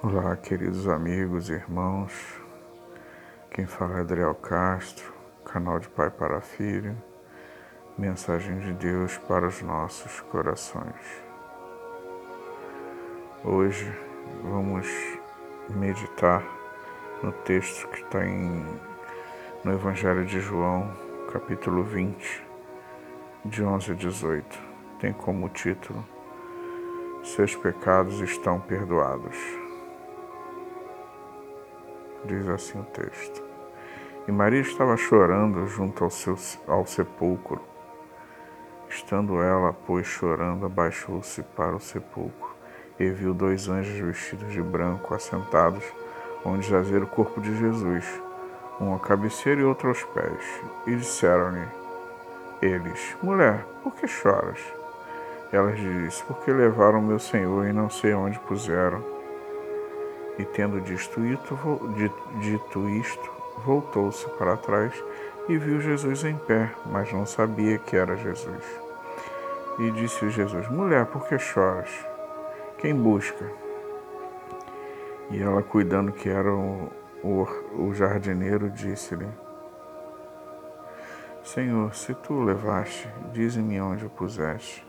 Olá, queridos amigos e irmãos. Quem fala é Adriel Castro, canal de Pai para Filho, mensagem de Deus para os nossos corações. Hoje vamos meditar no texto que está em, no Evangelho de João, capítulo 20, de 11 a 18. Tem como título: Seus pecados estão perdoados diz assim o texto. E Maria estava chorando junto ao, seu, ao sepulcro. Estando ela, pois, chorando, abaixou-se para o sepulcro e viu dois anjos vestidos de branco assentados, onde jazia o corpo de Jesus, um à cabeceira e outro aos pés. E disseram-lhe eles: Mulher, por que choras? Ela disse: Porque levaram meu Senhor e não sei onde puseram. E tendo dito isto, voltou-se para trás e viu Jesus em pé, mas não sabia que era Jesus. E disse Jesus: Mulher, por que choras? Quem busca? E ela, cuidando que era o, o, o jardineiro, disse-lhe: Senhor, se tu o levaste, dize-me onde o puseste,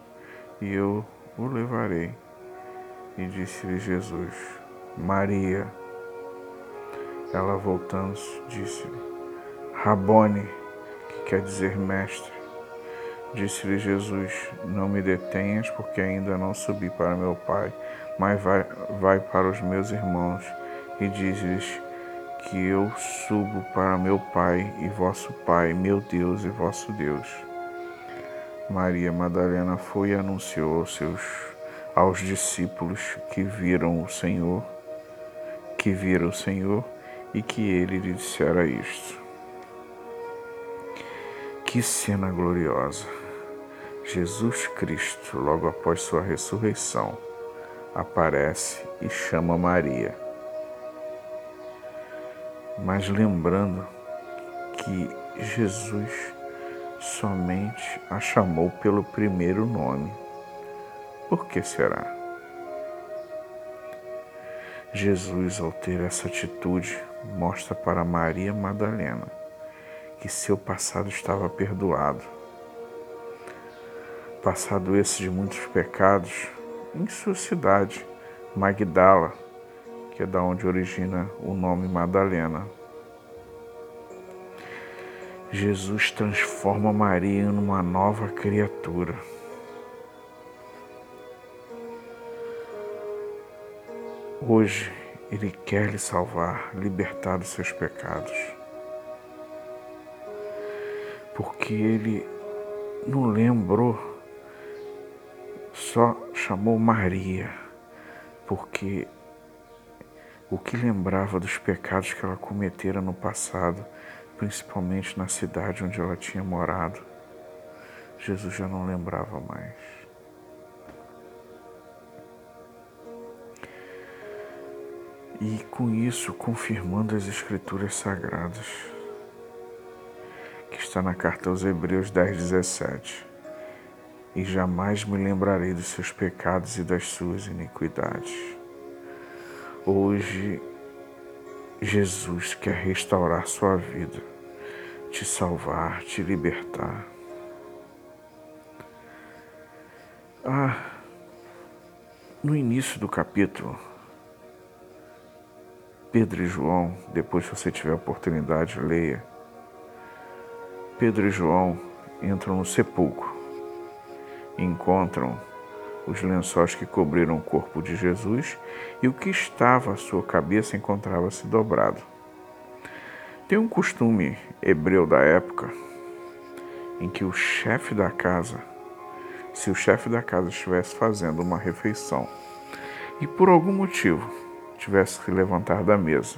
e eu o levarei. E disse-lhe Jesus: Maria. Ela voltando disse-lhe, Rabone, que quer dizer mestre. Disse-lhe Jesus, não me detenhas, porque ainda não subi para meu Pai, mas vai, vai para os meus irmãos e diz-lhes que eu subo para meu Pai e vosso Pai, meu Deus e vosso Deus. Maria Madalena foi e anunciou aos seus aos discípulos que viram o Senhor que vira o Senhor e que ele lhe dissera isto. Que cena gloriosa! Jesus Cristo, logo após sua ressurreição, aparece e chama Maria. Mas lembrando que Jesus somente a chamou pelo primeiro nome. Por que será? Jesus, ao ter essa atitude, mostra para Maria Madalena que seu passado estava perdoado. Passado esse de muitos pecados, em sua cidade, Magdala, que é da onde origina o nome Madalena. Jesus transforma Maria em uma nova criatura. Hoje Ele quer lhe salvar, libertar dos seus pecados. Porque Ele não lembrou, só chamou Maria, porque o que lembrava dos pecados que ela cometera no passado, principalmente na cidade onde ela tinha morado, Jesus já não lembrava mais. E com isso confirmando as Escrituras Sagradas, que está na carta aos Hebreus 10, 17. E jamais me lembrarei dos seus pecados e das suas iniquidades. Hoje, Jesus quer restaurar sua vida, te salvar, te libertar. Ah, no início do capítulo, Pedro e João, depois que você tiver oportunidade, leia. Pedro e João entram no sepulcro encontram os lençóis que cobriram o corpo de Jesus e o que estava à sua cabeça encontrava-se dobrado. Tem um costume hebreu da época em que o chefe da casa, se o chefe da casa estivesse fazendo uma refeição e por algum motivo tivesse que levantar da mesa.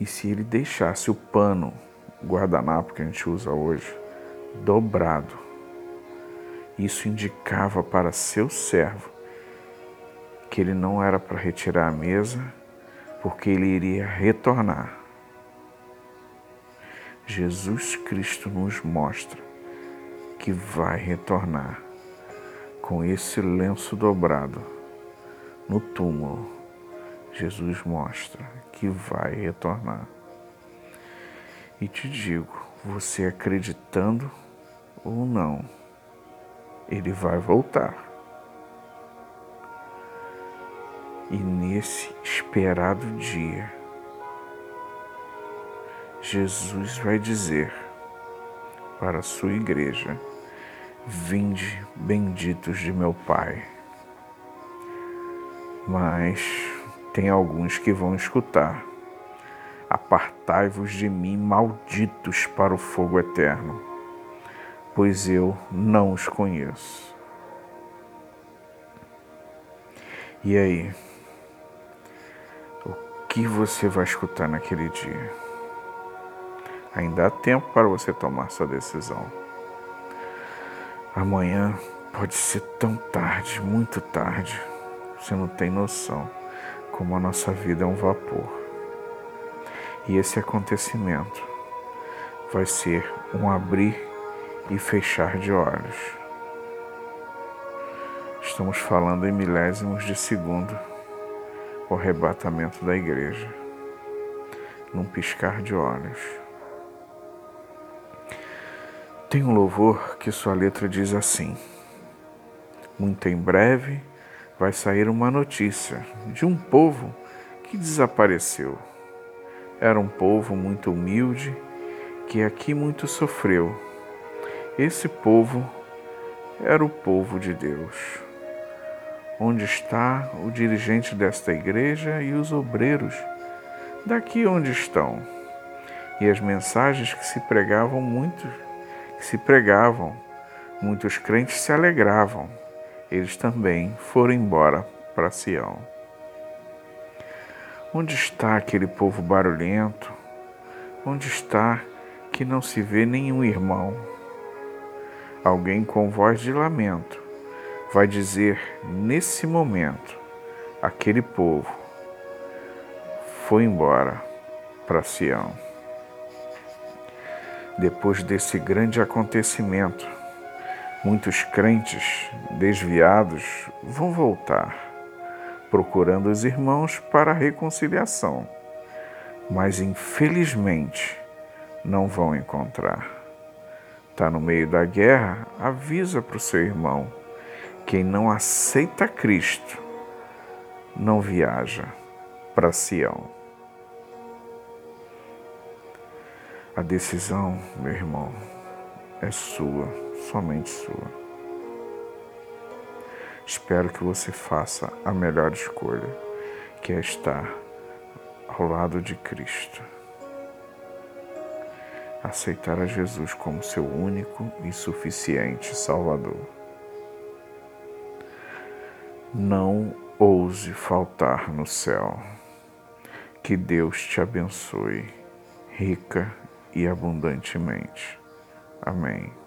E se ele deixasse o pano, o guardanapo que a gente usa hoje, dobrado, isso indicava para seu servo que ele não era para retirar a mesa, porque ele iria retornar. Jesus Cristo nos mostra que vai retornar com esse lenço dobrado no túmulo Jesus mostra que vai retornar. E te digo, você acreditando ou não, ele vai voltar. E nesse esperado dia, Jesus vai dizer para a sua igreja: Vinde, benditos de meu Pai. Mas tem alguns que vão escutar: Apartai-vos de mim, malditos, para o fogo eterno, pois eu não os conheço. E aí? O que você vai escutar naquele dia? Ainda há tempo para você tomar sua decisão. Amanhã pode ser tão tarde, muito tarde. Você não tem noção como a nossa vida é um vapor. E esse acontecimento vai ser um abrir e fechar de olhos. Estamos falando em milésimos de segundo o arrebatamento da igreja, num piscar de olhos. Tem um louvor que sua letra diz assim: Muito em breve vai sair uma notícia de um povo que desapareceu. Era um povo muito humilde que aqui muito sofreu. Esse povo era o povo de Deus. Onde está o dirigente desta igreja e os obreiros? Daqui onde estão? E as mensagens que se pregavam muitos que se pregavam, muitos crentes se alegravam. Eles também foram embora para Sião. Onde está aquele povo barulhento? Onde está que não se vê nenhum irmão? Alguém com voz de lamento vai dizer nesse momento: aquele povo foi embora para Sião depois desse grande acontecimento, muitos crentes desviados vão voltar, procurando os irmãos para a reconciliação, mas infelizmente não vão encontrar. Está no meio da guerra, avisa para o seu irmão: quem não aceita Cristo não viaja para Sião. A decisão, meu irmão, é sua, somente sua. Espero que você faça a melhor escolha, que é estar ao lado de Cristo. Aceitar a Jesus como seu único e suficiente Salvador. Não ouse faltar no céu. Que Deus te abençoe, rica e abundantemente. Amém.